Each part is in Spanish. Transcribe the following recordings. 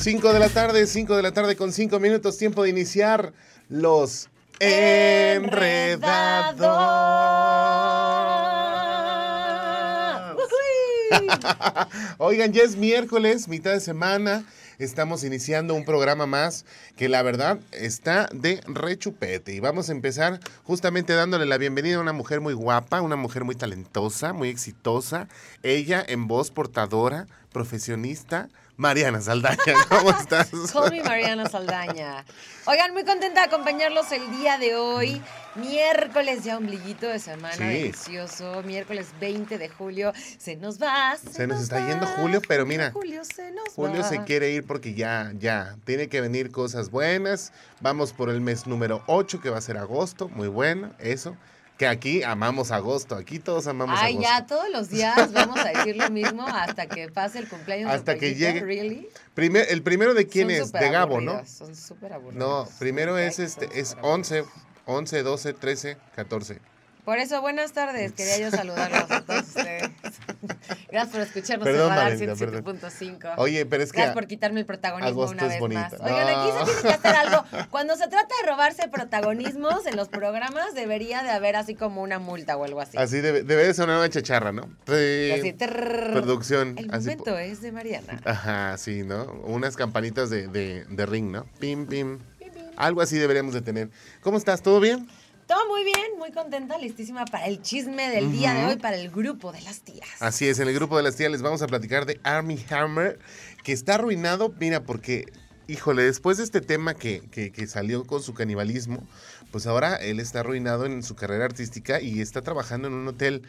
5 de la tarde, 5 de la tarde con 5 minutos, tiempo de iniciar los enredados. Oigan, ya es miércoles, mitad de semana. Estamos iniciando un programa más que la verdad está de rechupete. Y vamos a empezar justamente dándole la bienvenida a una mujer muy guapa, una mujer muy talentosa, muy exitosa. Ella en voz portadora, profesionista, Mariana Saldaña, ¿cómo estás? Call me Mariana Saldaña. Oigan, muy contenta de acompañarlos el día de hoy. Miércoles ya ombliguito de semana, Sí. delicioso. Miércoles 20 de julio. Se nos va. Se, Se nos está yendo Julio, pero mira, Julio se nos Julio va. se quiere ir porque ya, ya, tiene que venir cosas buenas. Vamos por el mes número 8, que va a ser agosto, muy bueno, eso. Que aquí amamos agosto, aquí todos amamos Ay, agosto. ya todos los días vamos a decir lo mismo hasta que pase el cumpleaños Hasta de que llegue. ¿Really? Primer- el primero de quién Son es, de Gabo, ¿no? Son súper No, aburridos. primero es Ok, este, es súper 11, 11, 12, 13, 14. Por eso, buenas tardes. Quería yo saludarlos a todos ustedes. Gracias por escucharnos en Radar Valentina, perdón. 107.5. Oye, pero es que Gracias por quitarme el protagonismo una vez más. Oigan, No. aquí se tiene que hacer algo. Cuando se trata de robarse protagonismos en los programas, debería de haber así como una multa o algo así. así debe, debe de sonar una chacharra, ¿no? Así, Sí, trrr. producción. El así momento es de Mariana. Ajá, sí, ¿no? Unas campanitas de, de, de ring, ¿no? Pim, pim. Algo así deberíamos de tener. ¿Cómo estás? ¿Todo bien? Todo muy bien, muy contenta, listísima para el chisme del día de hoy, para el grupo de las tías. Así es, en el grupo de las tías les vamos a platicar de Army Hammer, que está arruinado, mira, porque, híjole, después de este tema que, que- que salió con su canibalismo, pues ahora él está arruinado en su carrera artística y está trabajando en un hotel.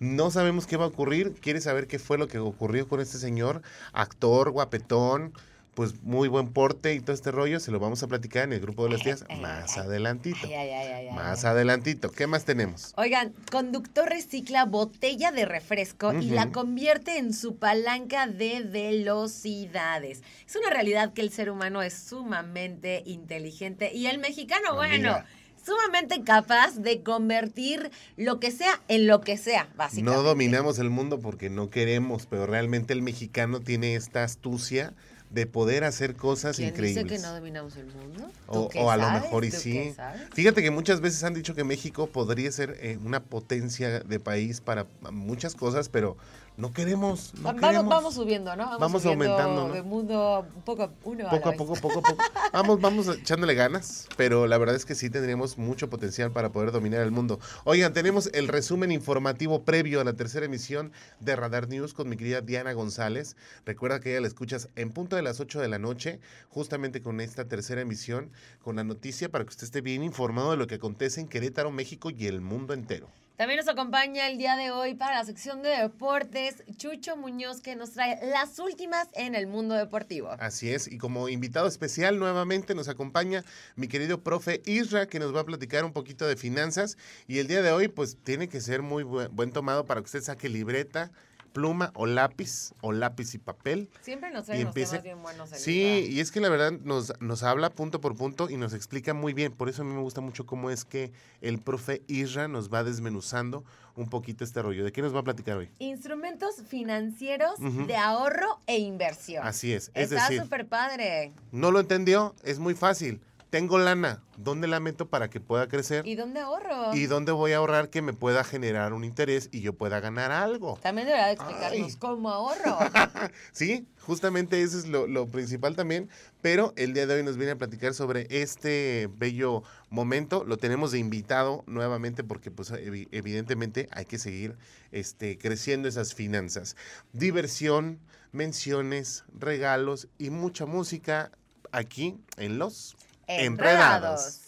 No sabemos qué va a ocurrir, quiere saber qué fue lo que ocurrió con este señor, actor, guapetón, pues muy buen porte y todo este rollo, se lo vamos a platicar en el grupo de las tías más adelantito. Ay, ay, ay, ay, ay, Más adelantito. ¿Qué más tenemos? Oigan, conductor recicla botella de refresco y la convierte en su palanca de velocidades. Es una realidad que el ser humano es sumamente inteligente y el mexicano, bueno, sumamente capaz de convertir lo que sea en lo que sea, básicamente. No dominamos el mundo porque no queremos, pero realmente el mexicano tiene esta astucia de poder hacer cosas ¿Quién increíbles. dice que no dominamos el mundo? ¿Tú O, a lo mejor y ¿Tú sí. Fíjate que muchas veces han dicho que México podría ser eh, una potencia de país para muchas cosas, pero no queremos. No vamos, queremos. vamos subiendo, ¿no? Vamos subiendo aumentando, ¿no? De mundo un poco, uno Poco a, poco, poco a poco. Vamos, vamos echándole ganas, pero la verdad es que sí tendríamos mucho potencial para poder dominar el mundo. Oigan, tenemos el resumen informativo previo a la tercera emisión de Radar News con mi querida Diana González. Recuerda que ella la escuchas en punto de las 8 de la noche, justamente con esta tercera emisión, con la noticia para que usted esté bien informado de lo que acontece en Querétaro, México y el mundo entero. También nos acompaña el día de hoy para la sección de deportes Chucho Muñoz que nos trae las últimas en el mundo deportivo. Así es, y como invitado especial nuevamente nos acompaña mi querido profe Isra, que nos va a platicar un poquito de finanzas. Y el día de hoy, pues tiene que ser muy buen, tomado para que usted saque libreta, pluma o lápiz, o lápiz y papel. Siempre nos trae Y empiece- temas bien buenos. el Sí, y es que la verdad nos, nos habla punto por punto y nos explica muy bien. Por eso a mí me gusta mucho cómo es que el profe Isra nos va desmenuzando un poquito este rollo. ¿De qué nos va a platicar hoy? Instrumentos financieros de ahorro e inversión. Así es, es Está súper padre. ¿no lo entendió? Es muy fácil. Tengo lana, ¿dónde la meto para que pueda crecer? ¿Y dónde ahorro? ¿Y dónde voy a ahorrar que me pueda generar un interés y yo pueda ganar algo? También deberá de explicarnos Ay. cómo ahorro. Sí, justamente eso es lo, lo principal también, pero el día de hoy nos viene a platicar sobre este bello momento. Lo tenemos de invitado nuevamente porque pues evi- evidentemente hay que seguir este, creciendo esas finanzas. Diversión, menciones, regalos y mucha música aquí en Los Enredados.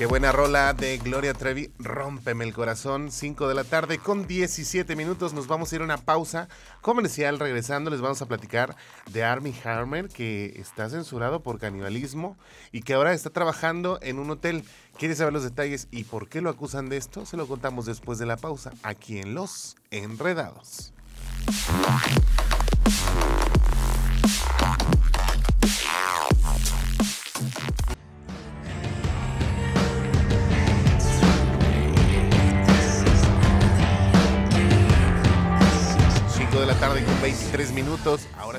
Qué buena rola de Gloria Trevi, Rómpeme el corazón, 5 de la tarde con 17 minutos. Nos vamos a ir a una pausa comercial. Regresando les vamos a platicar de Army Hammer, que está censurado por canibalismo y que ahora está trabajando en un hotel. ¿Quiere saber los detalles y por qué lo acusan de esto? Se lo contamos después de la pausa, aquí en Los Enredados.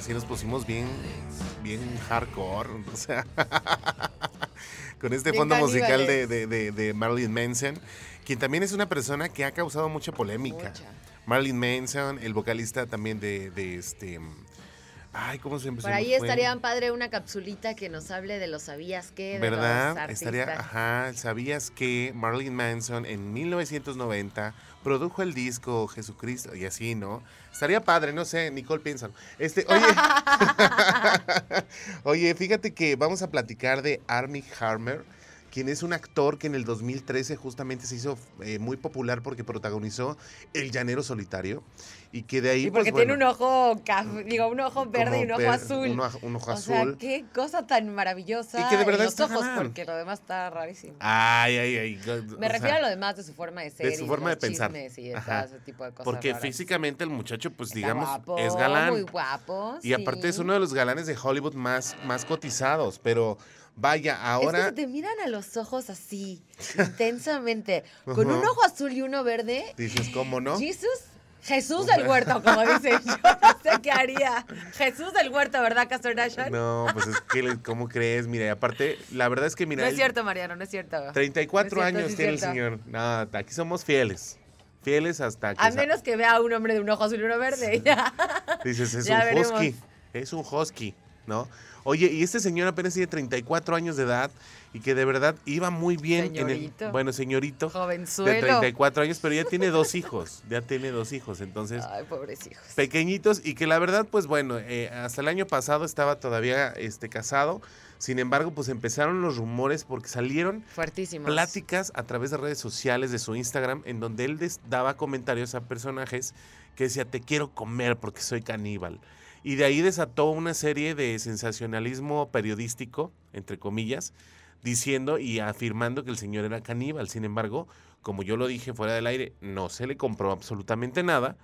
Ahora sí nos pusimos bien, bien hardcore. O sea, con este Bien fondo musical de, de- de- de Marilyn Manson, quien también es una persona que ha causado mucha polémica. Mucha. Marilyn Manson, el vocalista también de, este. Ay, ¿cómo se Por se me ahí estaría padre una capsulita que nos hable de los sabías de los ¿Verdad? artistas. Estaría, ajá, ¿sabías que Marilyn Manson en 1990 produjo el disco Jesucristo y así, ¿no? Estaría padre, no sé, Nicole piénsalo. Este, oye, oye, fíjate que vamos a platicar de Armie Harmer, quien es un actor que en el 2013 justamente se hizo eh, muy popular porque protagonizó El Llanero Solitario y que de ahí, Y porque pues, tiene un ojo, digo, un ojo verde y un ojo azul. Un ojo, un ojo o sea, azul. qué cosa tan maravillosa. Y que de verdad en los ojos, porque lo demás está rarísimo. Ay, ay, ay. Me refiero a lo demás de su forma de ser. de su y forma de pensar. chismes Y de Ajá. todo ese tipo de cosas. Porque raras. físicamente el muchacho, pues Está digamos, guapo, es galán. Muy guapo. y aparte es uno de los galanes de Hollywood más, más cotizados. Pero vaya, Es que ahora. se te miran a los ojos así, intensamente, con un ojo azul y uno verde. Dices, ¿cómo no? Jesús, Jesús del huerto, como dicen. Yo no sé qué haría. Jesús del huerto, ¿verdad, Castor Nation? No, No, pues es que, ¿cómo crees? Mira, y aparte, la verdad es que, mira. es él- cierto, Mariano, no es cierto. 34 No es cierto, años sí es tiene el señor. No, aquí somos fieles. Fieles hasta que. A sa- menos que vea a un hombre de un ojo azul y uno verde. ya. Dices, es Ya un veremos. husky. Es un husky, ¿no? Oye, y este señor apenas tiene 34 años de edad y que de verdad iba muy bien en Señorito. el. Bueno, señorito. De Jovenzuelo. 34 años, pero ya tiene dos hijos. Ya tiene dos hijos. Entonces, Ay, pobres hijos. pequeñitos y que la verdad, pues bueno, eh, hasta el año pasado estaba todavía este, casado. Sin embargo, pues empezaron los rumores porque salieron Fuertísimos. pláticas a través de redes sociales de su Instagram en donde él daba comentarios a personajes que decía te quiero comer porque soy caníbal. Y de ahí desató una serie de sensacionalismo periodístico, entre comillas, diciendo y afirmando que el señor era caníbal. Sin embargo, como yo lo dije fuera del aire, no se le compró absolutamente nada,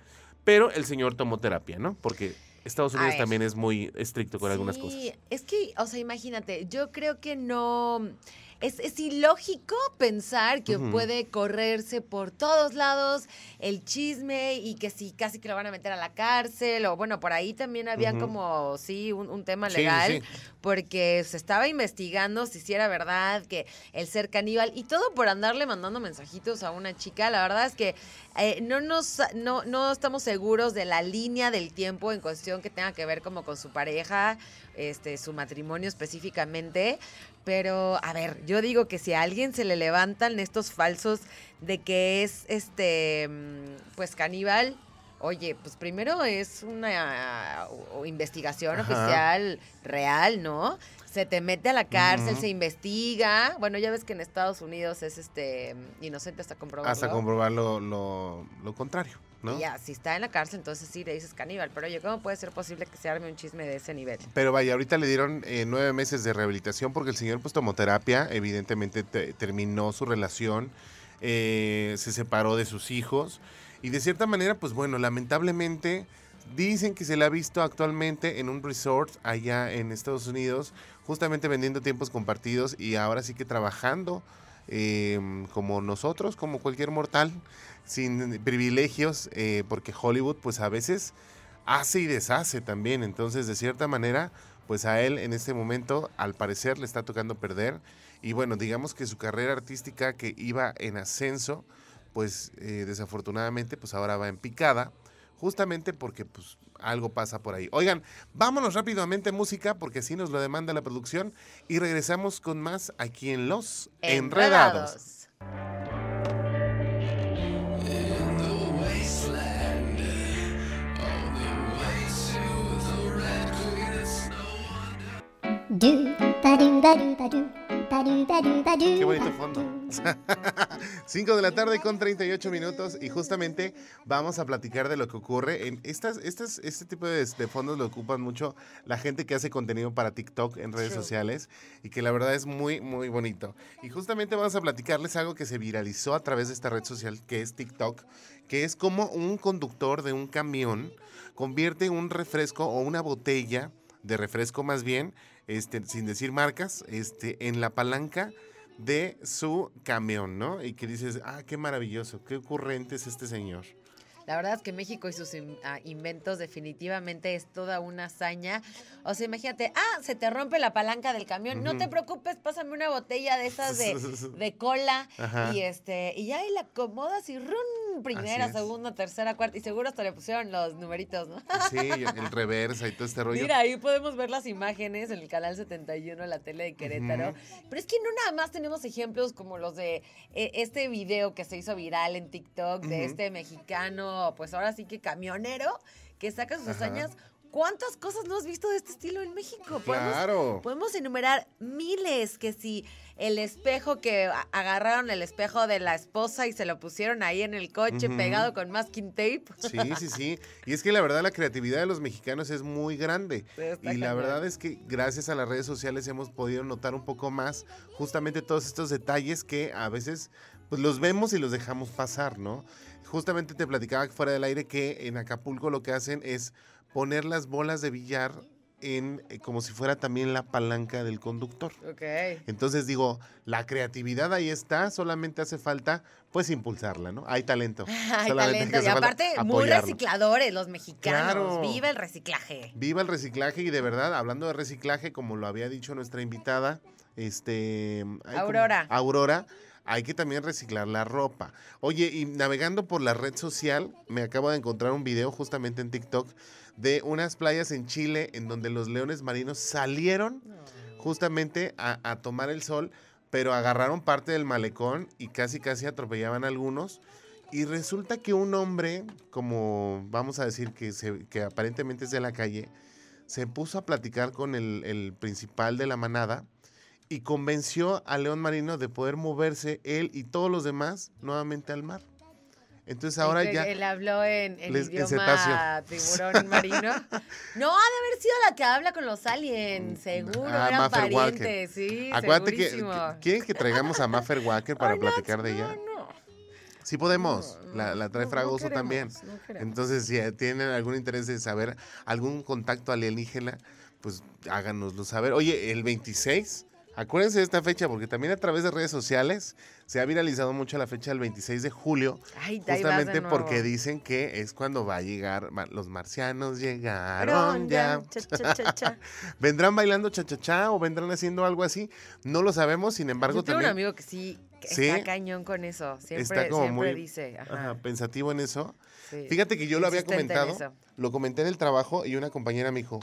pero el señor tomó terapia, ¿no? Porque Estados Unidos ver. también es muy estricto con algunas cosas. Sí, es que, o sea, imagínate, yo creo que no. Es, es ilógico pensar que puede correrse por todos lados el chisme y que sí, casi que lo van a meter a la cárcel. O bueno, por ahí también había como, sí, un, un tema sí, legal. sí. Porque se estaba investigando si sí era verdad que el ser caníbal y todo por andarle mandando mensajitos a una chica. La verdad es que eh, no nos no, no estamos seguros de la línea del tiempo en cuestión que tenga que ver como con su pareja, este, su matrimonio específicamente. Pero, a ver, yo digo que si a alguien se le levantan estos falsos de que es este mm, pues caníbal. Oye, pues primero es una uh, investigación Ajá. oficial real, ¿no? Se te mete a la cárcel, se investiga. Bueno, ya ves que en Estados Unidos es este inocente hasta comprobarlo. Hasta comprobar lo, lo- lo contrario, ¿no? Y ya, si está en la cárcel, entonces sí le dices caníbal. Pero oye, ¿cómo puede ser posible que se arme un chisme de ese nivel? Pero vaya, ahorita le dieron eh, nueve meses de rehabilitación porque el señor pues tomó terapia, evidentemente te- terminó su relación, eh, se separó de sus hijos y de cierta manera pues bueno, lamentablemente dicen que se le ha visto actualmente en un resort allá en Estados Unidos, justamente vendiendo tiempos compartidos y ahora sí que trabajando eh, como nosotros, como cualquier mortal, sin privilegios, eh, porque Hollywood pues a veces hace y deshace también. Entonces, de cierta manera, pues a él en este momento, al parecer, le está tocando perder. Y bueno, digamos que su carrera artística que iba en ascenso, pues eh, desafortunadamente, pues ahora va en picada, justamente porque pues algo pasa por ahí. Oigan, vámonos rápidamente música porque así nos lo demanda la producción y regresamos con más aquí en Los Enredados. Do Qué bonito fondo. 5 de la tarde con 38 minutos y justamente vamos a platicar de lo que ocurre en estas, estas, este tipo de, de fondos lo ocupan mucho la gente que hace contenido para TikTok en redes True. sociales y que la verdad es muy, muy bonito. Y justamente vamos a platicarles algo que se viralizó a través de esta red social que es TikTok, que es como un conductor de un camión convierte un refresco o una botella de refresco más bien, este, sin decir marcas, este, en la palanca de su camión, ¿no? Y que dices, ah, qué maravilloso, qué ocurrente es este señor. La verdad es que México y sus ah, inventos definitivamente es toda una hazaña. O sea, imagínate, ah, se te rompe la palanca del camión. No te preocupes, pásame una botella de esas de, de cola Ajá. y este y ya y la acomodas y run, primera, segunda, tercera, cuarta y seguro hasta le pusieron los numeritos, ¿no? Sí, el reversa y todo este rollo. Mira, ahí podemos ver las imágenes en el canal 71 de la tele de Querétaro. Pero es que no nada más tenemos ejemplos como los de eh, este video que se hizo viral en TikTok de este mexicano, pues ahora sí que camionero, que saca sus Ajá. hazañas. ¿Cuántas cosas no has visto de este estilo en México? Podemos- Claro. Podemos enumerar miles que si el espejo que agarraron el espejo de la esposa y se lo pusieron ahí en el coche pegado con masking tape. Sí, sí, sí. Y es que la verdad la creatividad de los mexicanos es muy grande. Está Y la verdad es que gracias a las redes sociales hemos podido notar un poco más justamente todos estos detalles que a veces pues los vemos y los dejamos pasar, ¿no? Justamente te platicaba fuera del aire que en Acapulco lo que hacen es poner las bolas de billar en eh, como si fuera también la palanca del conductor. Ok. Entonces digo, la creatividad ahí está, solamente hace falta pues impulsarla, ¿no? Hay talento. Hay talento. Y aparte, muy recicladores los mexicanos. Claro. Viva el reciclaje. Viva el reciclaje y de verdad, hablando de reciclaje, como lo había dicho nuestra invitada, este. Aurora. Aurora, hay que también reciclar la ropa. Oye, y navegando por la red social, me acabo de encontrar un video justamente en TikTok de unas playas en Chile en donde los leones marinos salieron justamente a, a tomar el sol, pero agarraron parte del malecón y casi casi atropellaban a algunos. Y resulta que un hombre, como vamos a decir que, se- que aparentemente es de la calle, se puso a platicar con el, el principal de la manada y convenció al león marino de poder moverse él y todos los demás nuevamente al mar. Entonces ahora ya... Él habló en, en Les- en idioma tiburón marino. No, ha de haber sido la que habla con los aliens. Seguro, Ah, eran Maffer Walker. parientes. Sí, Acuérdate que, segurísimo. que- quieren que traigamos a Maffer Walker para no, platicar de ella. No, no. Sí podemos, la, la trae Fragoso queremos, también. Entonces, si tienen algún interés de saber algún contacto alienígena, pues háganoslo saber. Oye, el 26, acuérdense de esta fecha, porque también a través de redes sociales se ha viralizado mucho la fecha del 26 de julio, Ay, de justamente porque dicen que es cuando va a llegar, los marcianos llegaron ya. Cha, cha, cha, cha. ¿Vendrán bailando cha-cha-cha o vendrán haciendo algo así? No lo sabemos, sin embargo, Yo tengo un amigo que sí, que ¿Sí? está cañón con eso. Siempre, está como siempre muy dice. Ajá, ajá, pensativo en eso. sí. Fíjate que yo lo había comentado, lo comenté en el trabajo y una compañera me dijo,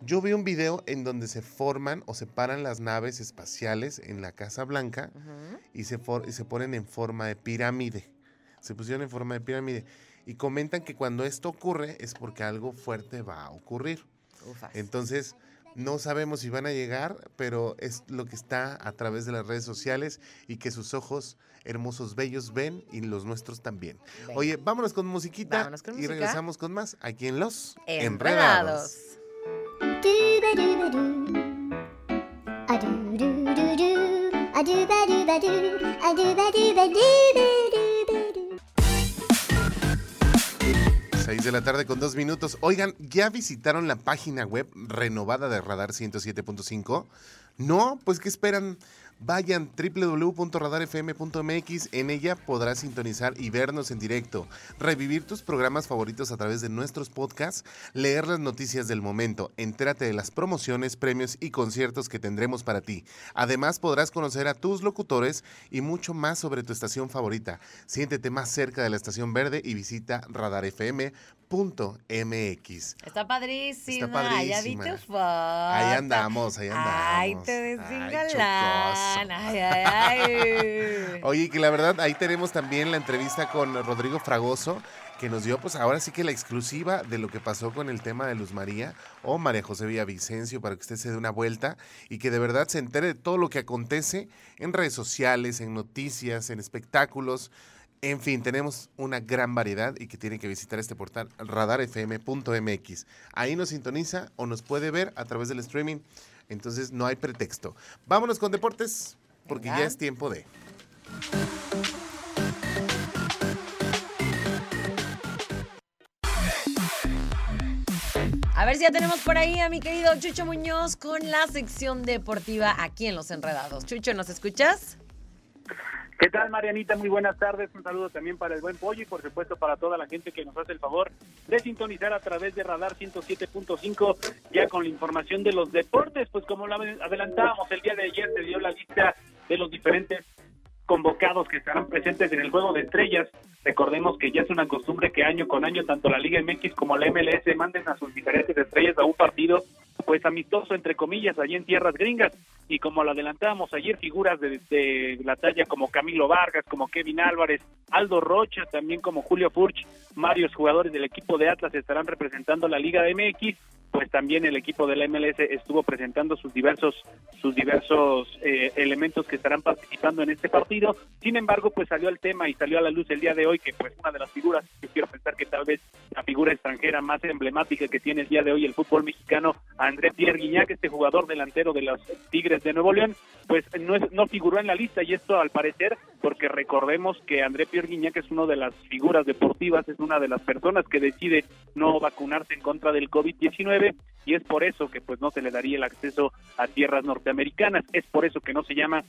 yo vi un video en donde se forman o separan las naves espaciales en la Casa Blanca y se, for- y se ponen en forma de pirámide. Se pusieron en forma de pirámide. Y comentan que cuando esto ocurre es porque algo fuerte va a ocurrir. Ufas. Entonces, no sabemos si van a llegar, pero es lo que está a través de las redes sociales y que sus ojos hermosos, bellos ven y los nuestros también. Oye, vámonos con musiquita Vámonos con y música. regresamos con más aquí en Los Enredados. A-doo-doo-doo-doo. A-doo-ba-doo-ba-doo. A-doo-ba-doo-ba-doo-ba-doo-ba-doo. 6 de la tarde con dos minutos. Oigan, ¿ya visitaron la página web renovada de Radar 107.5? No, pues ¿qué esperan? Vayan www.radarfm.mx, en ella podrás sintonizar y vernos en directo, revivir tus programas favoritos a través de nuestros podcasts, leer las noticias del momento, entérate de las promociones, premios y conciertos que tendremos para ti. Además podrás conocer a tus locutores y mucho más sobre tu estación favorita. Siéntete más cerca de la estación verde y visita radarfm.mx. Está padrísima. Está Ya vi padrísima. tu foto. Ahí andamos, ahí andamos. Ay, te ves Ay. Ay, ay, ay. Oye, que la verdad, ahí tenemos también la entrevista con Rodrigo Fragoso, que nos dio, pues ahora sí que la exclusiva de lo que pasó con el tema de Luz María o María José Villavicencio, para que usted se dé una vuelta y que de verdad se entere de todo lo que acontece en redes sociales, en noticias, en espectáculos. En fin, tenemos una gran variedad y que tiene que visitar este portal radarfm.mx. Ahí nos sintoniza o nos puede ver a través del streaming. Entonces no hay pretexto. Vámonos con deportes, porque ya es tiempo de... A ver si ya tenemos por ahí a mi querido Chucho Muñoz con la sección deportiva aquí en Los Enredados. Chucho, ¿nos escuchas? ¿Qué tal, Marianita? Muy buenas tardes. Un saludo también para el buen pollo y, por supuesto, para toda la gente que nos hace el favor de sintonizar a través de Radar 107.5, ya con la información de los deportes. Pues, como lo adelantábamos el día de ayer, se dio la lista de los diferentes convocados que estarán presentes en el Juego de Estrellas. Recordemos que ya es una costumbre que año con año tanto la Liga MX como la MLS manden a sus diferentes estrellas a un partido pues amistoso entre comillas allí en tierras gringas y como lo adelantábamos ayer figuras de, de, la talla como Camilo Vargas, como Kevin Álvarez, Aldo Rocha, también como Julio Furch, varios jugadores del equipo de Atlas estarán representando la Liga MX pues también el equipo de la MLS estuvo presentando sus diversos sus diversos eh, elementos que estarán participando en este partido. Sin embargo, pues salió el tema y salió a la luz el día de hoy que pues una de las figuras, yo quiero pensar que tal vez la figura extranjera más emblemática que tiene el día de hoy el fútbol mexicano, André Pierre Guignac, este jugador delantero de los Tigres de Nuevo León, pues no es, no figuró en la lista y esto al parecer porque recordemos que André Pierre Guignac es una de las figuras deportivas, es una de las personas que decide no vacunarse en contra del COVID-19 y es por eso que pues no se le daría el acceso a tierras norteamericanas, es por eso que no se llama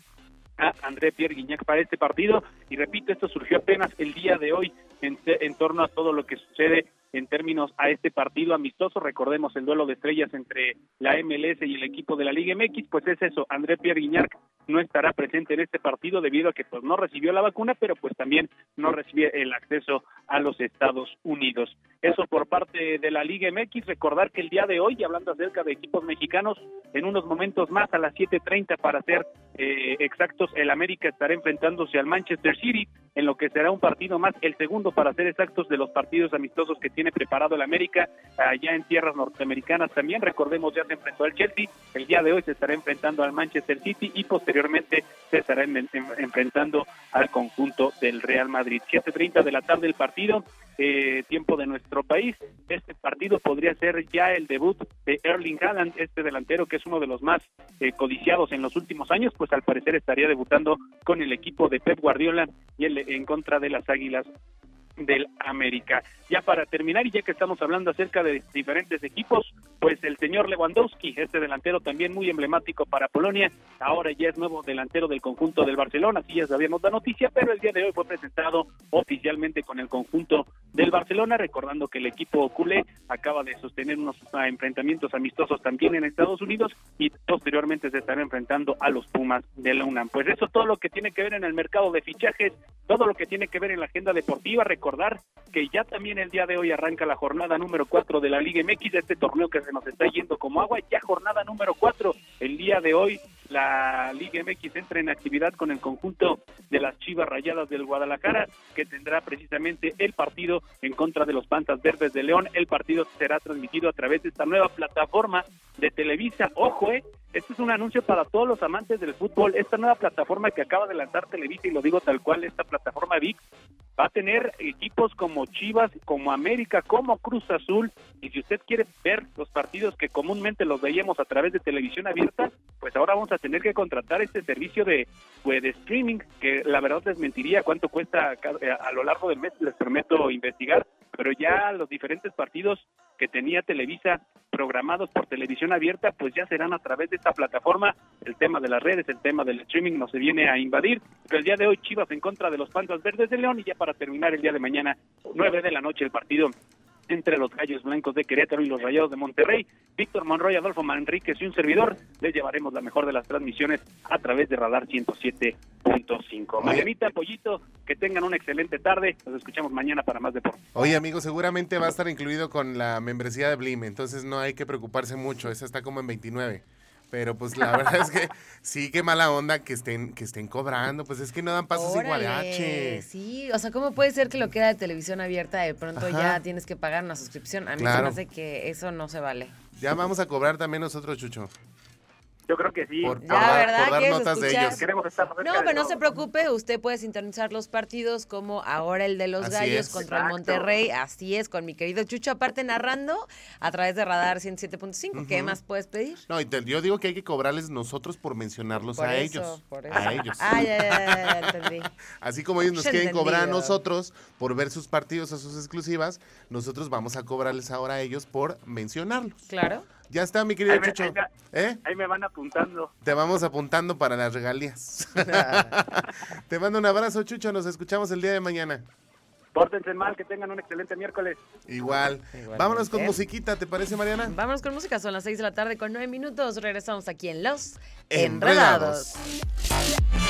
a André Pierre Guignac para este partido. Y repito, esto surgió apenas el día de hoy en, en torno a todo lo que sucede en términos a este partido amistoso. Recordemos el duelo de estrellas entre la MLS y el equipo de la Liga MX, pues es eso, André Pierre Guignac no estará presente en este partido debido a que pues no recibió la vacuna, pero pues también no recibió el acceso a los Estados Unidos. Eso por parte de la Liga MX, recordar que el día de hoy, hablando acerca de equipos mexicanos, en unos momentos más a las 7.30 para ser eh, exactos, el América estará enfrentándose al Manchester City, en lo que será un partido más, el segundo para ser exactos de los partidos amistosos que tiene preparado el América allá en tierras norteamericanas también. Recordemos, ya se enfrentó al Chelsea, el día de hoy se estará enfrentando al Manchester City y posteriormente se estará en, en, enfrentando al conjunto del Real Madrid. 7.30 de la tarde el partido, eh, tiempo de nuestro país. Este partido podría ser ya el debut de Erling Haaland, este delantero que es uno de los más eh, codiciados en los últimos años, pues al parecer estaría debutando con el equipo de Pep Guardiola y el, en contra de las Águilas del América. Ya para terminar, y ya que estamos hablando acerca de diferentes equipos, pues el señor Lewandowski, este delantero también muy emblemático para Polonia, ahora ya es nuevo delantero del conjunto del Barcelona, así ya sabíamos la noticia, pero el día de hoy fue presentado oficialmente con el conjunto del Barcelona, recordando que el equipo culé acaba de sostener unos enfrentamientos amistosos también en Estados Unidos y posteriormente se estará enfrentando a los Pumas de la UNAM. Pues eso todo lo que tiene que ver en el mercado de fichajes, todo lo que tiene que ver en la agenda deportiva, recordar que ya también el día de hoy arranca la jornada número 4 de la Liga MX, este torneo que se nos está yendo como agua, ya jornada número 4, el día de hoy la Liga MX entra en actividad con el conjunto de las Chivas Rayadas del Guadalajara, que tendrá precisamente el partido en contra de los Pantas Verdes de León. El partido será transmitido a través de esta nueva plataforma de Televisa. Ojo, eh, este es un anuncio para todos los amantes del fútbol. Esta nueva plataforma que acaba de lanzar Televisa, y lo digo tal cual, esta plataforma VIX, va a tener equipos como Chivas, como América, como Cruz Azul. Y si usted quiere ver los partidos que comúnmente los veíamos a través de televisión abierta, pues ahora vamos a tener que contratar este servicio de, pues, de streaming, que la verdad les mentiría cuánto cuesta a lo largo del mes, les prometo investigar, pero ya los diferentes partidos que tenía Televisa programados por televisión abierta, pues ya serán a través de esta plataforma. El tema de las redes, el tema del streaming no se viene a invadir. Pero el día de hoy Chivas en contra de los Pantas Verdes de León y ya para terminar el día de mañana, nueve de la noche el partido entre los Gallos Blancos de Querétaro y los Rayados de Monterrey. Víctor Monroy, Adolfo Manríquez y un servidor, les llevaremos la mejor de las transmisiones a través de Radar 107.5. Marianita, Pollito, que tengan una excelente tarde. Nos escuchamos mañana para más deporte. Oye, amigo, seguramente va a estar incluido con la membresía de Blim, entonces no hay que preocuparse mucho. Esa está como en 29. Pero pues la verdad es que sí, qué mala onda que estén, que estén cobrando. Pues es que no dan pasos igual H. Sí, o sea, ¿cómo puede ser que lo que era de televisión abierta de pronto Ajá. ya tienes que pagar una suscripción? A mí claro. se me hace que eso no se vale. Ya vamos a cobrar también nosotros, Chucho. Yo creo que sí. Por, por ¿verdad? por dar notas de ellos. Queremos estar no, pero no se preocupe, usted puede sintonizar los partidos como ahora el de los Así Gallos es. contra el. Monterrey. Así es, con mi querido Chucho, aparte narrando a través de Radar 107.5. ¿Qué Ujú. más puedes pedir? No, y te- yo digo que hay que cobrarles nosotros por mencionarlos Por a eso, ellos. por eso. A ellos. Ah, ya, ya, ya, ya, entendí. Así como ellos nos quieren cobrar a nosotros por ver sus partidos o sus exclusivas, nosotros vamos a cobrarles ahora a ellos por mencionarlos. Claro. Ya está, mi querido Ahí me- Chucho. ahí me- ¿Eh? Ahí me van apuntando. Te vamos apuntando para las regalías. Te mando un abrazo, Chucho. Nos escuchamos el día de mañana. Pórtense mal, que tengan un excelente miércoles. Igual. Vámonos con musiquita, ¿te parece, Mariana? Vámonos con música, son las 6 de la tarde con 9 minutos. Regresamos aquí en Los Enredados. Enredados.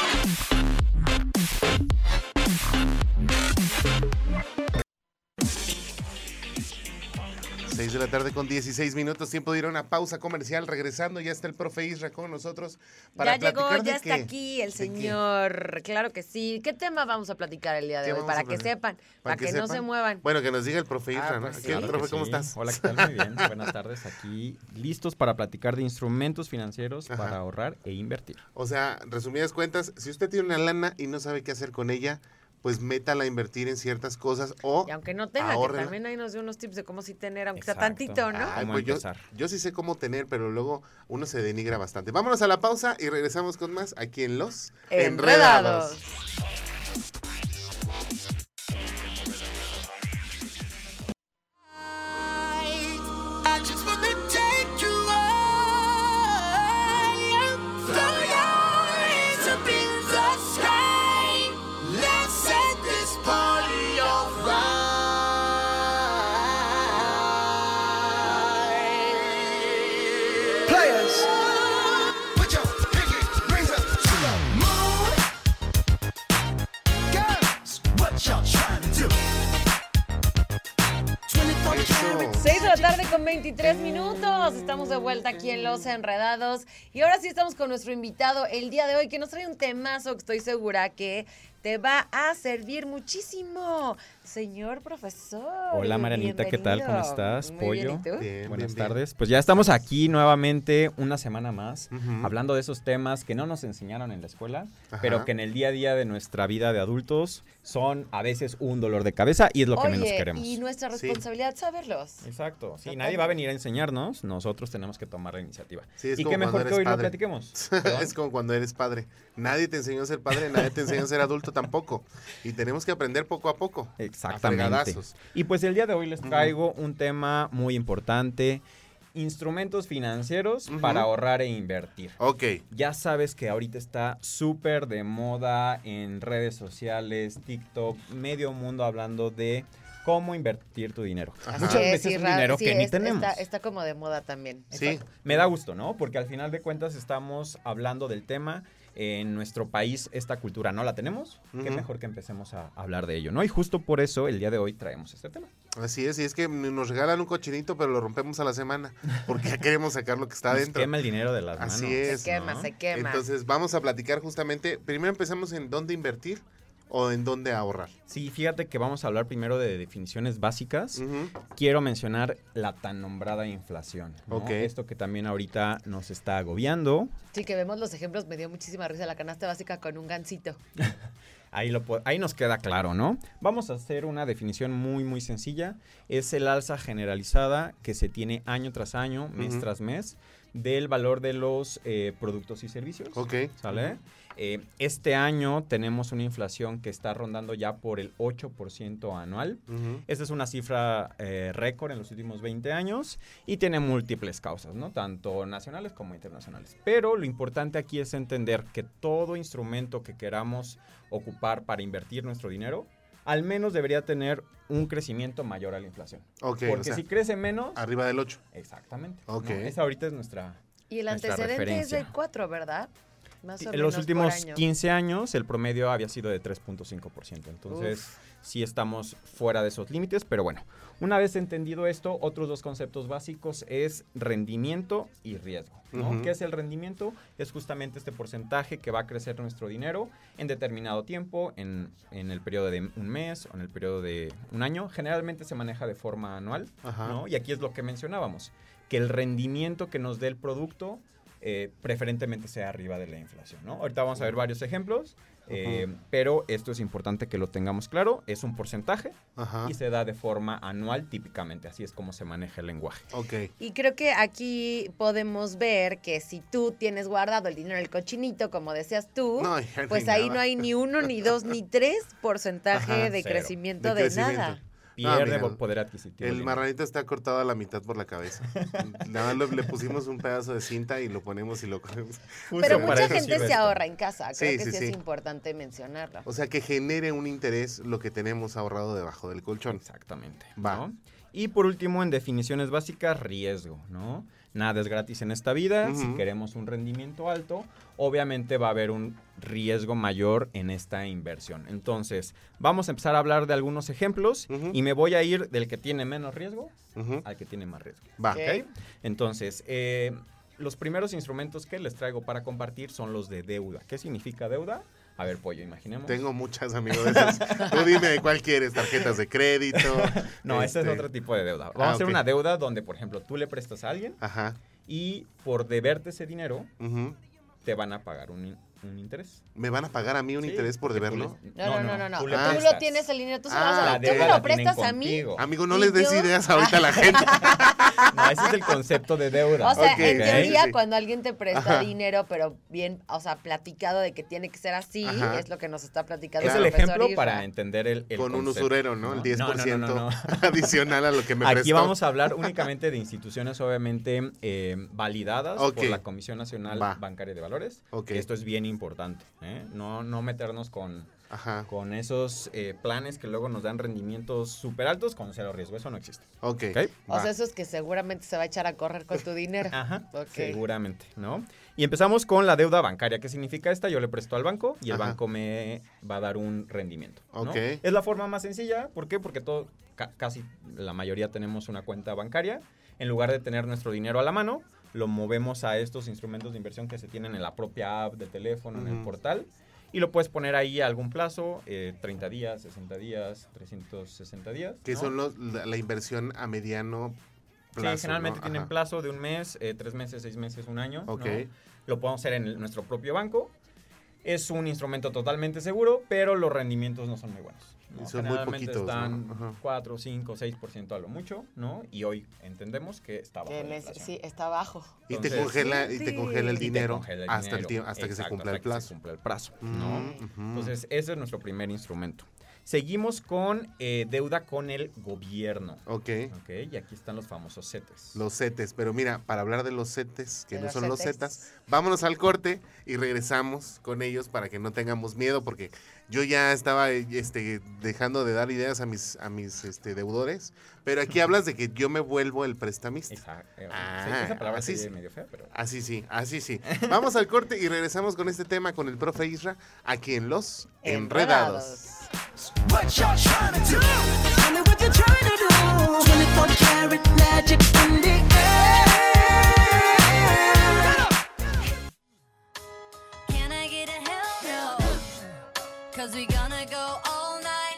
Seis de la tarde con 16 minutos, tiempo de ir a una pausa comercial. Regresando, ya está el profe Isra con nosotros. Para ya llegó, platicar de ya está qué. aquí el señor. Claro que sí. ¿Qué tema vamos a platicar el día de ¿Qué hoy? Para que sepan, para, que, no se muevan. Bueno, que nos diga el profe Isra, Ah, ¿no? pues ¿Qué, sí. Claro que profe, cómo estás? Hola, ¿qué tal? Muy bien. Buenas tardes. Aquí listos para platicar de instrumentos financieros Ajá. para ahorrar e invertir. O sea, resumidas cuentas, si usted tiene una lana y no sabe qué hacer con ella, pues métala a invertir en ciertas cosas o Y aunque no tenga, que también ahí nos dio unos tips de cómo sí tener, aunque sea tantito, ¿no? Ay, ¿Cómo pues yo, yo sí sé cómo tener, pero luego uno se denigra bastante. Vámonos a la pausa y regresamos con más aquí en Los Enredados. Enredados. Y ahora sí estamos con nuestro invitado el día de hoy, que nos trae un temazo que estoy segura que te va a servir muchísimo. Señor profesor. Hola Marianita, ¿qué tal? ¿Cómo estás? Muy bien, Pollo. ¿y tú? Bien, Buenas bien, bien. tardes. Pues ya estamos aquí nuevamente una semana más, hablando de esos temas que no nos enseñaron en la escuela, Ajá. pero que en el día a día de nuestra vida de adultos son a veces un dolor de cabeza y es lo que menos queremos. y nuestra Sí. responsabilidad saberlos. Exacto. Sí, Total. nadie va a venir a enseñarnos, nosotros tenemos que tomar la iniciativa. Sí, es y como qué mejor cuando que eres hoy lo padre. platiquemos. Es como cuando eres padre. Nadie te enseñó a ser padre, nadie te enseñó a ser adulto tampoco. Y tenemos que aprender poco a poco. A Exactamente. fregadazos. Y pues el día de hoy les traigo un tema muy importante, instrumentos financieros para ahorrar e invertir. Ok. Ya sabes que ahorita está súper de moda en redes sociales, TikTok, medio mundo hablando de cómo invertir tu dinero. Ajá. Muchas Sí, veces sí, es ra- dinero sí, que ni es- tenemos. Está, está como de moda también. Sí. Me da gusto, ¿no? Porque al final de cuentas estamos hablando del tema. En nuestro país esta cultura no la tenemos. Qué Ujú. mejor que empecemos a hablar de ello, ¿no? Y justo por eso el día de hoy traemos este tema. Así es, y es que nos regalan un cochinito, pero lo rompemos a la semana. Porque ya queremos sacar lo que está Nos adentro. quema el dinero de las Así manos. es. Se quema, ¿no? se quema. Entonces vamos a platicar justamente. Primero empezamos en dónde invertir o en dónde ahorrar. Sí, fíjate que vamos a hablar primero de definiciones básicas. Quiero mencionar la tan nombrada inflación. ¿no? Ok. Esto que también ahorita nos está agobiando. Sí, que vemos los ejemplos, me dio muchísima risa la canasta básica con un gancito. Ahí, lo, ahí nos queda claro, ¿no? Vamos a hacer una definición muy, muy sencilla. Es el alza generalizada que se tiene año tras año, mes tras mes, del valor de los eh, productos y servicios. Ok. ¿Sale? Eh, este año tenemos una inflación que está rondando ya por el 8% anual. Ujú. Esta es una cifra eh, récord en los últimos 20 años y tiene múltiples causas, ¿no? Tanto nacionales como internacionales. Pero lo importante aquí es entender que todo instrumento que queramos ocupar para invertir nuestro dinero, al menos debería tener un crecimiento mayor a la inflación. Porque o sea, si crece menos... arriba del 8. Exactamente. Ok. ¿no? Esa ahorita es nuestra... Y el Nuestra antecedente es del 4, ¿verdad? Más o En menos los por últimos año. 15 años el promedio había sido de 3.5%. Entonces Uf. Sí estamos fuera de esos límites, pero bueno, una vez entendido esto, otros dos conceptos básicos es rendimiento y riesgo. ¿no? Ujú. ¿Qué es el rendimiento? Es justamente este porcentaje que va a crecer nuestro dinero en determinado tiempo, en, en el periodo de un mes o en el periodo de un año. Generalmente se maneja de forma anual, Ajá. ¿no? Y aquí es lo que mencionábamos, que el rendimiento que nos dé el producto eh, preferentemente sea arriba de la inflación, ¿no? Ahorita vamos a ver varios ejemplos, eh, pero esto es importante que lo tengamos claro, es un porcentaje Ajá. y se da de forma anual típicamente, así es como se maneja el lenguaje. Ok. Y creo que aquí podemos ver que si tú tienes guardado el dinero en el cochinito, como decías tú, No, pues ahí nada. no hay ni uno, ni dos, ni tres porcentaje Ajá, de crecimiento De de, crecimiento. nada. Pierde mira, po- poder adquisitivo. El marranito está cortado a la mitad por la cabeza. Nada más le, le pusimos un pedazo de cinta y lo ponemos y lo cogemos. Justo Pero mucha gente se ahorra en casa. Creo Sí, que sí, sí, sí. es importante mencionarlo. O sea, que genere un interés lo que tenemos ahorrado debajo del colchón. Exactamente. Va. ¿no? Y por último, en definiciones básicas, riesgo, ¿no? Nada es gratis en esta vida. Si queremos un rendimiento alto, obviamente va a haber un riesgo mayor en esta inversión. Entonces, vamos a empezar a hablar de algunos ejemplos y me voy a ir del que tiene menos riesgo al que tiene más riesgo. Va. Ok. ¿ok? Entonces, eh, los primeros instrumentos que les traigo para compartir son los de deuda. ¿Qué significa deuda? A ver, pollo, imaginemos. Tengo muchas amigos de esas. Tú dime de cuál quieres, tarjetas de crédito. No, este es este, otro tipo de deuda. Vamos Ah, a hacer una deuda donde, por ejemplo, tú le prestas a alguien Ajá. y por deberte ese dinero te van a pagar un, un interés. ¿Me van a pagar a mí un Sí, interés por deberlo? No, no, no, no. no. Tú Tú, lo tienes el dinero, tú se lo Ah, vas a La dar. Tú me lo prestas a mí. Amigo, no ¿Y les des yo? ideas ahorita a la gente. No, ese es el concepto de deuda. O sea, en teoría, Sí, cuando alguien te presta Ajá. dinero, pero bien, o sea, platicado de que tiene que ser así, Ajá. es lo que nos está platicando es el ejemplo para entender el, el Con un usurero, ¿no? El 10% No, no, no, no, no. adicional a lo que me Aquí prestó. vamos a hablar únicamente de instituciones obviamente eh, validadas por la Comisión Nacional. Bancaria de Valores. Ok. Esto es bien importante. ¿eh? No, no meternos con, Ajá. con esos eh, planes que luego nos dan rendimientos súper altos con cero riesgo. Eso no existe. Ok. ¿ok? O sea, eso es que seguramente se va a echar a correr con tu dinero. Ajá, Ok. seguramente, ¿no? Y empezamos con la deuda bancaria. ¿Qué significa esta? Yo le presto al banco y el Ajá. banco me va a dar un rendimiento. ¿no? Ok. Es la forma más sencilla. ¿Por qué? Porque todo, ca- casi la mayoría tenemos una cuenta bancaria. En lugar de tener nuestro dinero a la mano, lo movemos a estos instrumentos de inversión que se tienen en la propia app de teléfono, en el portal. Y lo puedes poner ahí a algún plazo, eh, 30 días, 60 días, 360 días. Que ¿no? son los, la, la inversión a mediano Sí, plazo. generalmente ¿no? tienen plazo de un mes, eh, tres meses, seis meses, un año. ¿no? Ok. Lo podemos hacer en el- nuestro propio banco. Es un instrumento totalmente seguro, pero los rendimientos no son muy buenos. ¿No? Son muy poquitos, ¿no? están Ajá. 4, 5, 6% a lo mucho, ¿no? Y hoy entendemos que está bajo la sí, está abajo. Y te congela, y te congela el Y dinero congela el hasta el dinero. tiempo, hasta que se Exacto, cumpla el hasta que plazo. se cumpla el plazo, ¿no? Mm. Entonces, ese es nuestro primer instrumento. Seguimos con eh, deuda con el gobierno. Ok. ¿ok? Y aquí están los famosos CETES. Los CETES, pero mira, para hablar de los CETES, que De no los son los CETES. Zetas, vámonos al corte y regresamos con ellos para que no tengamos miedo, porque yo ya estaba eh, este, dejando de dar ideas a mis, a mis este, deudores, pero aquí hablas de que yo me vuelvo el prestamista. Esa, eh, Ah, sí, esa palabra así sí medio fea, pero... Así sí, así sí. Vamos al corte y regresamos con este tema con el profe Isra, aquí en Los Enredados. What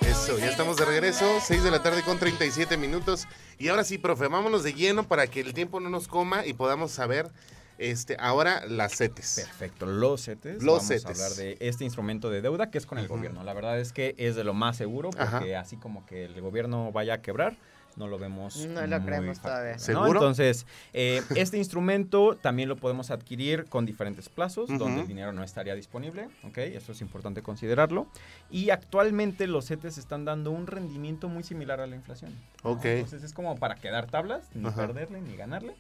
Eso, ya estamos de regreso, 6 de la tarde con 37 minutos. Y ahora sí, profe, vámonos de lleno para que el tiempo no nos coma y podamos saber este, ahora las CETES. Perfecto, los CETES. Los Vamos CETES. a hablar de este instrumento de deuda que es con el Ujú. gobierno. La verdad es que es de lo más seguro porque así como que el gobierno vaya a quebrar, no lo vemos. No lo creemos todavía. ¿no? ¿Seguro? Entonces, eh, este instrumento también lo podemos adquirir con diferentes plazos donde el dinero no estaría disponible. ¿ok? Eso es importante considerarlo. Y actualmente los CETES están dando un rendimiento muy similar a la inflación. ¿no? Ok. Entonces es como para quedar tablas, ni Ajá. perderle ni ganarle.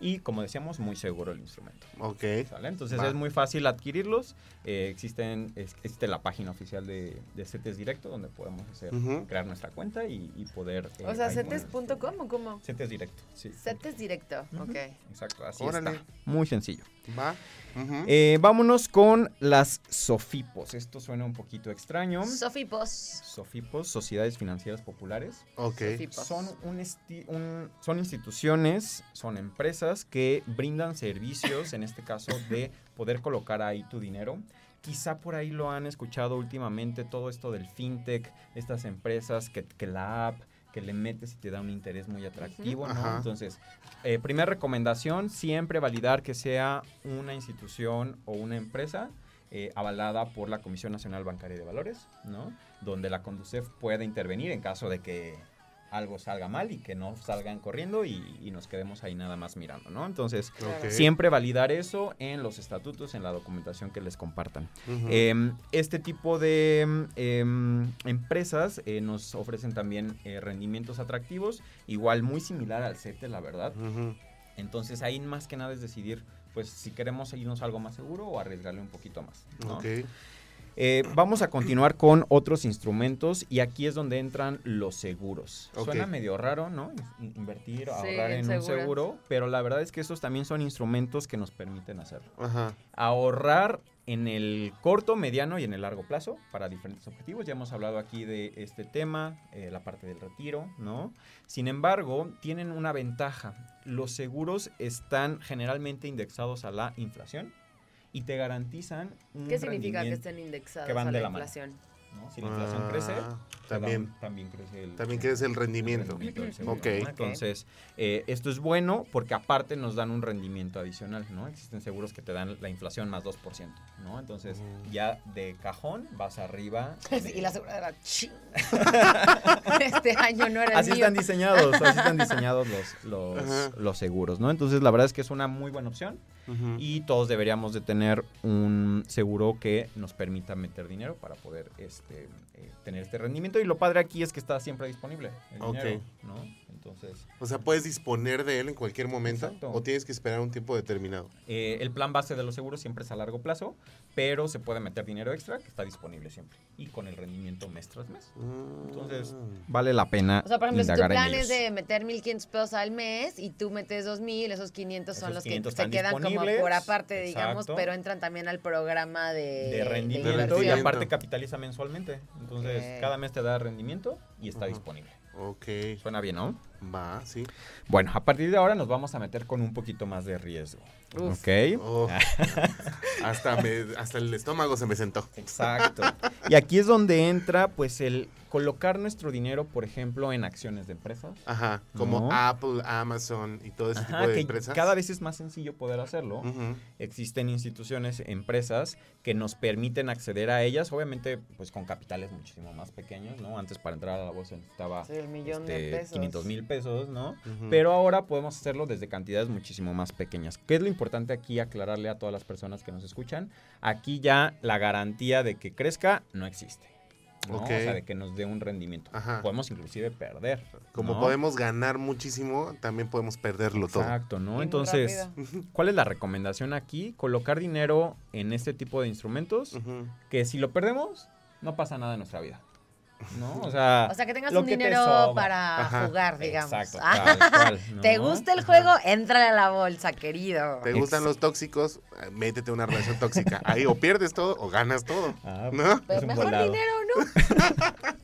Y como decíamos, muy seguro el instrumento. Ok. ¿Sale? Entonces Va. es muy fácil adquirirlos. Eh, existen, es- existe la página oficial de, de CETES Directo donde podemos hacer, crear nuestra cuenta y, y poder... eh, O sea, cetes.com o cómo? CETES Directo, sí. Cetes directo, Ujú. ok. Exacto, así Órale. está. Muy sencillo. Va. Eh, vámonos con las SOFIPOS. Esto suena un poquito extraño. Sofi Boss. SOFIPOS, Sociedades Financieras Populares. ok. Sofipos. Son, un- son instituciones, son empresas que brindan servicios, en este caso, de poder colocar ahí tu dinero. Quizá por ahí lo han escuchado últimamente, todo esto del fintech, estas empresas que, que la app, que le metes y te da un interés muy atractivo, ¿no? Entonces, eh, primera recomendación, siempre validar que sea una institución o una empresa eh, avalada por la Comisión Nacional Bancaria de Valores, ¿no? Donde la Conducef pueda intervenir en caso de que algo salga mal y que no salgan corriendo y, y nos quedemos ahí nada más mirando, ¿no? Entonces, siempre validar eso en los estatutos, en la documentación que les compartan. Em, este tipo de em, empresas eh, nos ofrecen también eh, rendimientos atractivos, igual muy similar al CETE, la verdad. Entonces ahí más que nada es decidir, pues si queremos irnos algo más seguro o arriesgarle un poquito más. ¿no? Eh, vamos a continuar con otros instrumentos y aquí es donde entran los seguros. Suena medio raro, ¿no? In- Invertir, Sí, ahorrar en un seguro, pero la verdad es que estos también son instrumentos que nos permiten hacerlo. Ajá. Ahorrar en el corto, mediano y en el largo plazo para diferentes objetivos. Ya hemos hablado aquí de este tema, eh, la parte del retiro, ¿no? Sin embargo, tienen una ventaja. Los seguros están generalmente indexados a la inflación y te garantizan un ¿Qué significa que estén indexados que van a de la la mano. ¿No? Si la inflación Ah, crece, da también. también crece el, También crece el rendimiento. del seguro, Ok. ¿no? Entonces, eh, esto es bueno porque aparte nos dan un rendimiento adicional, ¿no? Existen seguros que te dan la inflación más 2%, ¿no? Entonces, ya de cajón vas arriba. de- y la aseguradora, ching. este año no era el Así mío. están diseñados, así están diseñados los, los, seguros, ¿no? Entonces, la verdad es que es una muy buena opción Ujú. y todos deberíamos de tener un seguro que nos permita meter dinero para poder este, eh, tener este rendimiento. Y lo padre aquí es que está siempre disponible el Ok. dinero, ¿no? Entonces, O sea, puedes disponer de él en cualquier momento Exacto. o tienes que esperar un tiempo determinado. eh, el plan base de los seguros siempre es a largo plazo, pero se puede meter dinero extra que está disponible siempre y con el rendimiento mes tras mes. Entonces, vale la pena O sea, por ejemplo, si tu plan es de meter 1.500 pesos al mes y tú metes 2.000, esos 500 son Esos los 500 que se quedan como por aparte, digamos, exacto. pero entran también al programa de, de rendimiento y aparte capitaliza mensualmente. Entonces, cada mes te da rendimiento y está disponible. Ok. Suena bien, ¿no? Va, sí. Bueno, a partir de ahora nos vamos a meter con un poquito más de riesgo. Uf. ¿Ok? Oh. hasta, me- hasta el estómago se me sentó. Exacto. Y aquí es donde entra, pues, el colocar nuestro dinero, por ejemplo, en acciones de empresas. Ajá. Como No. Apple, Amazon y todo ese Ajá, tipo de que empresas. cada vez es más sencillo poder hacerlo. Existen instituciones, empresas que nos permiten acceder a ellas, obviamente, pues con capitales muchísimo más pequeños, ¿no? Antes para entrar a la bolsa necesitaba Sí, el millón de este, pesos. 500 mil pesos, ¿no? Pero ahora podemos hacerlo desde cantidades muchísimo más pequeñas. ¿Qué es lo importante aquí aclararle a todas las personas que nos escuchan? Aquí ya la garantía de que crezca no existe. ¿No? Ok. O sea, de que nos dé un rendimiento. Ajá. Podemos inclusive perder. Como ¿no? podemos ganar muchísimo, también podemos perderlo todo. Exacto, ¿no? Entonces. ¿cuál es la recomendación aquí? Colocar dinero en este tipo de instrumentos que si lo perdemos, no pasa nada en nuestra vida. ¿No? O sea, O sea, que tengas un que dinero para Ajá. jugar, digamos. Exacto, tal cual, ¿no? ¿Te gusta el juego? Entrale a la bolsa, querido. ¿Te gustan Ex- los tóxicos? Eh, Métete una relación tóxica. Ahí o pierdes todo o ganas todo. Ah, ¿No? Pero mejor volado. dinero, ¿no?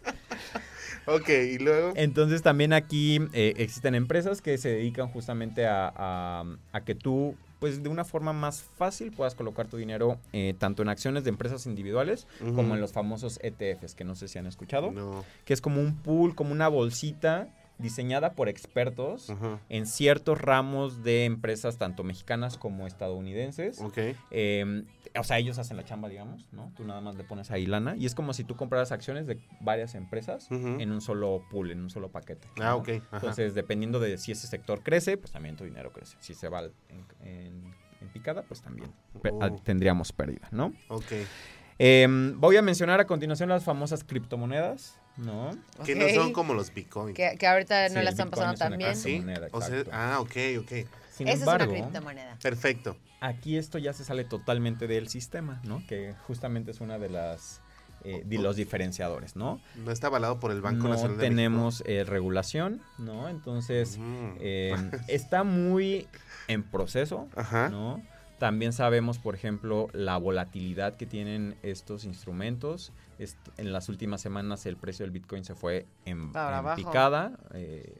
Ok, y luego. Entonces también aquí eh, existen empresas que se dedican justamente a, a- a que tú, pues de una forma más fácil puedas colocar tu dinero eh, tanto en acciones de empresas individuales como en los famosos ETFs, que no sé si han escuchado, No. que es como un pool, como una bolsita diseñada por expertos Ajá. en ciertos ramos de empresas tanto mexicanas como estadounidenses. Ok. Eh, o sea, ellos hacen la chamba, digamos, ¿no? Tú nada más le pones ahí lana y es como si tú compraras acciones de varias empresas en un solo pool, en un solo paquete. Ah, ¿no? ok. Ajá. Entonces, dependiendo de si ese sector crece, pues también tu dinero crece. Si se va en, en- en picada, pues también Oh. tendríamos pérdida, ¿no? Ok. Em, voy a mencionar a continuación las famosas criptomonedas, ¿no? Que no son como los Bitcoin. Que, que ahorita Sí, no la están pasando es tan bien. ¿Ah, sí? O sea, ah, ok, ok. Sin Esa embargo, es una criptomoneda. Perfecto. aquí esto ya se sale totalmente del sistema, ¿no? Que justamente es una de las eh, de los diferenciadores, ¿no? No está avalado por el Banco no Nacional de tenemos eh, regulación, ¿no? Entonces. Mm. eh, está muy en proceso, Ajá. ¿no? También sabemos, por ejemplo, la volatilidad que tienen estos instrumentos. Est- en las últimas semanas el precio del Bitcoin se fue en, picada. eh,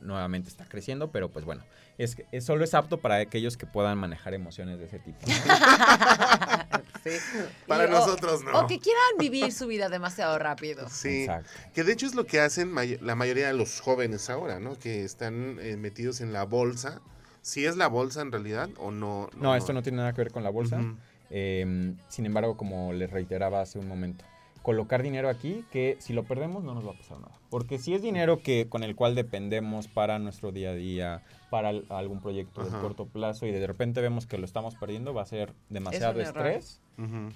nuevamente está creciendo, pero pues bueno, es, que- es solo es apto para aquellos que puedan manejar emociones de ese tipo. Para Y- o- nosotros no. O que quieran vivir su vida demasiado rápido. Sí. Exacto. Que de hecho es lo que hacen may- la mayoría de los jóvenes ahora, ¿no? Que están eh, metidos en la bolsa. ¿Si es la bolsa en realidad o no? No, esto no tiene nada que ver con la bolsa. Eh, sin embargo, como les reiteraba hace un momento, colocar dinero aquí que si lo perdemos no nos va a pasar nada. Porque si es dinero que con el cual dependemos para nuestro día a día, para al- algún proyecto Ajá. de corto plazo y de repente vemos que lo estamos perdiendo, va a ser demasiado error.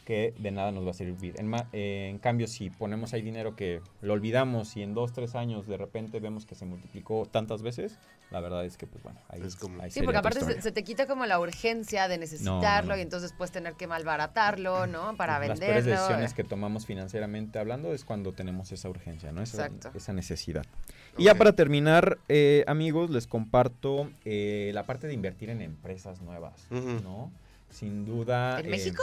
Que de nada nos va a servir. En, eh, en cambio, si ponemos ahí dinero que lo olvidamos y en dos, tres años de repente vemos que se multiplicó tantas veces, la verdad es que, pues bueno, ahí, Es como- ahí Sí, porque aparte se, te quita como la urgencia de necesitarlo no. y entonces puedes tener que malbaratarlo, ¿no? Para Las venderlo. peores decisiones que tomamos financieramente hablando es cuando tenemos esa urgencia, ¿no? Esa, Exacto. esa necesidad. Y ya para terminar, eh, amigos, les comparto eh, la parte de invertir en empresas nuevas. ¿no? Sin duda. ¿En eh, México?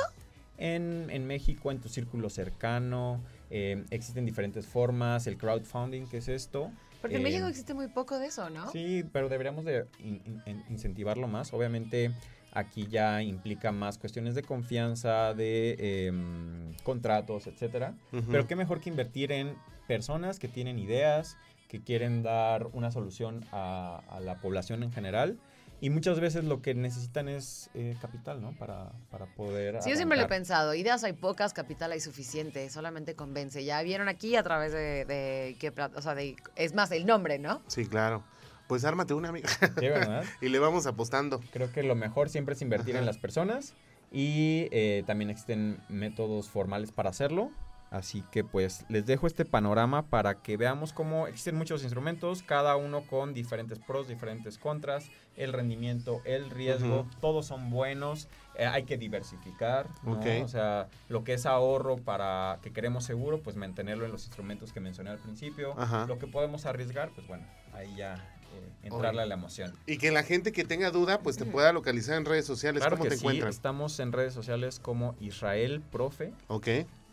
En, en México, en tu círculo cercano, eh, existen diferentes formas, el crowdfunding, que es esto. Porque en Eh, México existe muy poco de eso, ¿no? Sí, pero deberíamos de in- in- in- incentivarlo más. Obviamente aquí ya implica más cuestiones de confianza, de em, contratos, etcétera. Pero qué mejor que invertir en personas que tienen ideas, que quieren dar una solución a, a la población en general. Y muchas veces lo que necesitan es eh, capital, ¿no? Para, para poder... Sí, yo siempre lo he pensado. Ideas hay pocas, capital hay suficiente. Solamente convence. Ya vieron aquí a través de, de qué o sea, de, es más el nombre, ¿no? Sí, claro. Pues ármate una, amiga. Sí, ¿verdad? y le vamos apostando. Creo que lo mejor siempre es invertir Ajá. en las personas y eh, también existen métodos formales para hacerlo. Así que pues les dejo este panorama para que veamos cómo existen muchos instrumentos, cada uno con diferentes pros, diferentes contras, el rendimiento, el riesgo, todos son buenos, eh, hay que diversificar, o sea, lo que es ahorro para que queremos seguro, pues mantenerlo en los instrumentos que mencioné al principio, Ajá. lo que podemos arriesgar, pues bueno, ahí ya eh, entrarle Oye. a la emoción. Y que la gente que tenga duda, pues te pueda localizar en redes sociales. Claro ¿Cómo que te sí, encuentran? estamos en redes sociales como Israel Profe, Ok.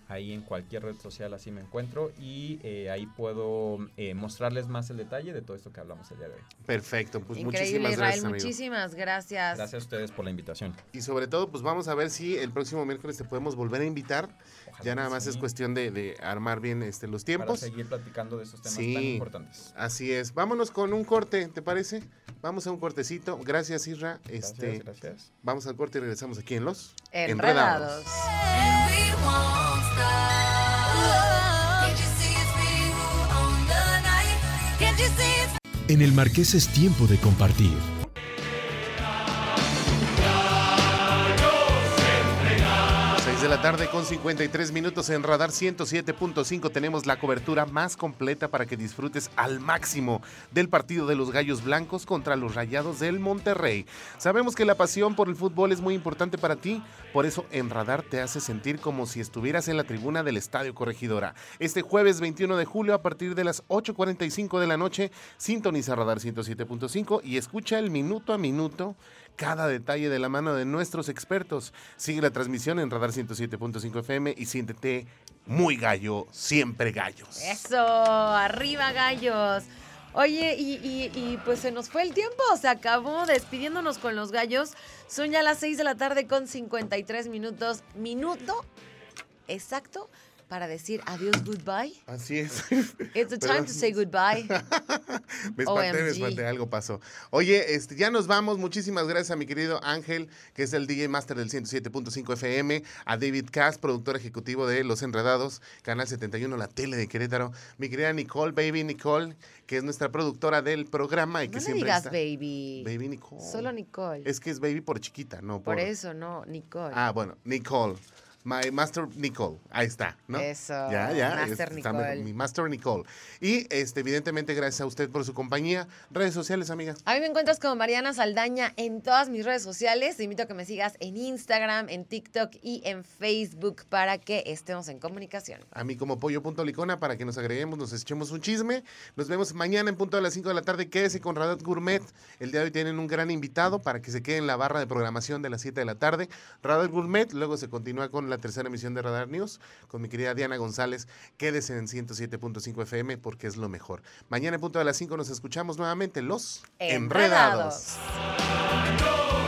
Ahí en cualquier red social así me encuentro y eh, ahí puedo eh, mostrarles más el detalle de todo esto que hablamos el día de hoy. Perfecto. Pues Increíble, muchísimas Israel. gracias, amigo. Muchísimas gracias. Gracias a ustedes por la invitación. Y sobre todo, pues vamos a ver si el próximo miércoles te podemos volver a invitar. Ojalá Ya nada más sí, es cuestión de, de armar bien este, los para tiempos. seguir platicando de estos temas Sí. tan importantes. Así es. Vámonos con un corte, ¿te parece? Vamos a un cortecito. Gracias, Isra. Gracias, Este, gracias. Vamos al corte y regresamos aquí en Los Enredados. En el Marqués es tiempo de compartir. Tarde con 53 minutos en Radar 107.5 tenemos la cobertura más completa para que disfrutes al máximo del partido de los Gallos Blancos contra los Rayados del Monterrey. Sabemos que la pasión por el fútbol es muy importante para ti, por eso en Radar te hace sentir como si estuvieras en la tribuna del Estadio Corregidora. Este jueves 21 de julio a partir de las 8.45 de la noche sintoniza Radar 107.5 y escucha el minuto a minuto cada detalle de la mano de nuestros expertos. Sigue la transmisión en Radar 107.5 FM y siéntete muy gallo, siempre gallos. Eso, arriba gallos. Oye, y, y- pues se nos fue el tiempo, se acabó despidiéndonos con los gallos. Son ya las 6 de la tarde con 53 minutos. Minuto exacto para decir adiós, goodbye. Así es. It's the time to say goodbye. me espanté, me espanté, algo pasó. Oye, este, ya nos vamos. Muchísimas gracias a mi querido Ángel, que es el DJ Master del 107.5 FM, a David Cass, productor ejecutivo de Los Enredados, Canal 71, la tele de Querétaro, mi querida Nicole, Baby Nicole, que es nuestra productora del programa y que No le siempre digas está. baby. Baby Nicole. Solo Nicole. Es que es Baby por chiquita, no por... Por eso, no, Nicole. Ah, bueno, Nicole. My Master Nicole. Ahí está, ¿no? Eso, Ya, ya. Master es- Nicole. Mi Master Nicole. Y este, evidentemente, gracias a usted por su compañía. Redes sociales, amiga. A mí me encuentras como Mariana Saldaña en todas mis redes sociales. Te invito a que me sigas en Instagram, en TikTok y en Facebook para que estemos en comunicación. A mí como pollo.licona para que nos agreguemos, nos echemos un chisme. Nos vemos mañana en punto de las 5 de la tarde. Quédese con Radar Gourmet. El día de hoy tienen un gran invitado para que se quede en la barra de programación de las 7 de la tarde. Radar Gourmet. Luego se continúa con la tercera emisión de Radar News con mi querida Diana González. Quédese en 107.5 FM porque es lo mejor. Mañana en punto de las 5 nos escuchamos nuevamente los Enredados. Enredados.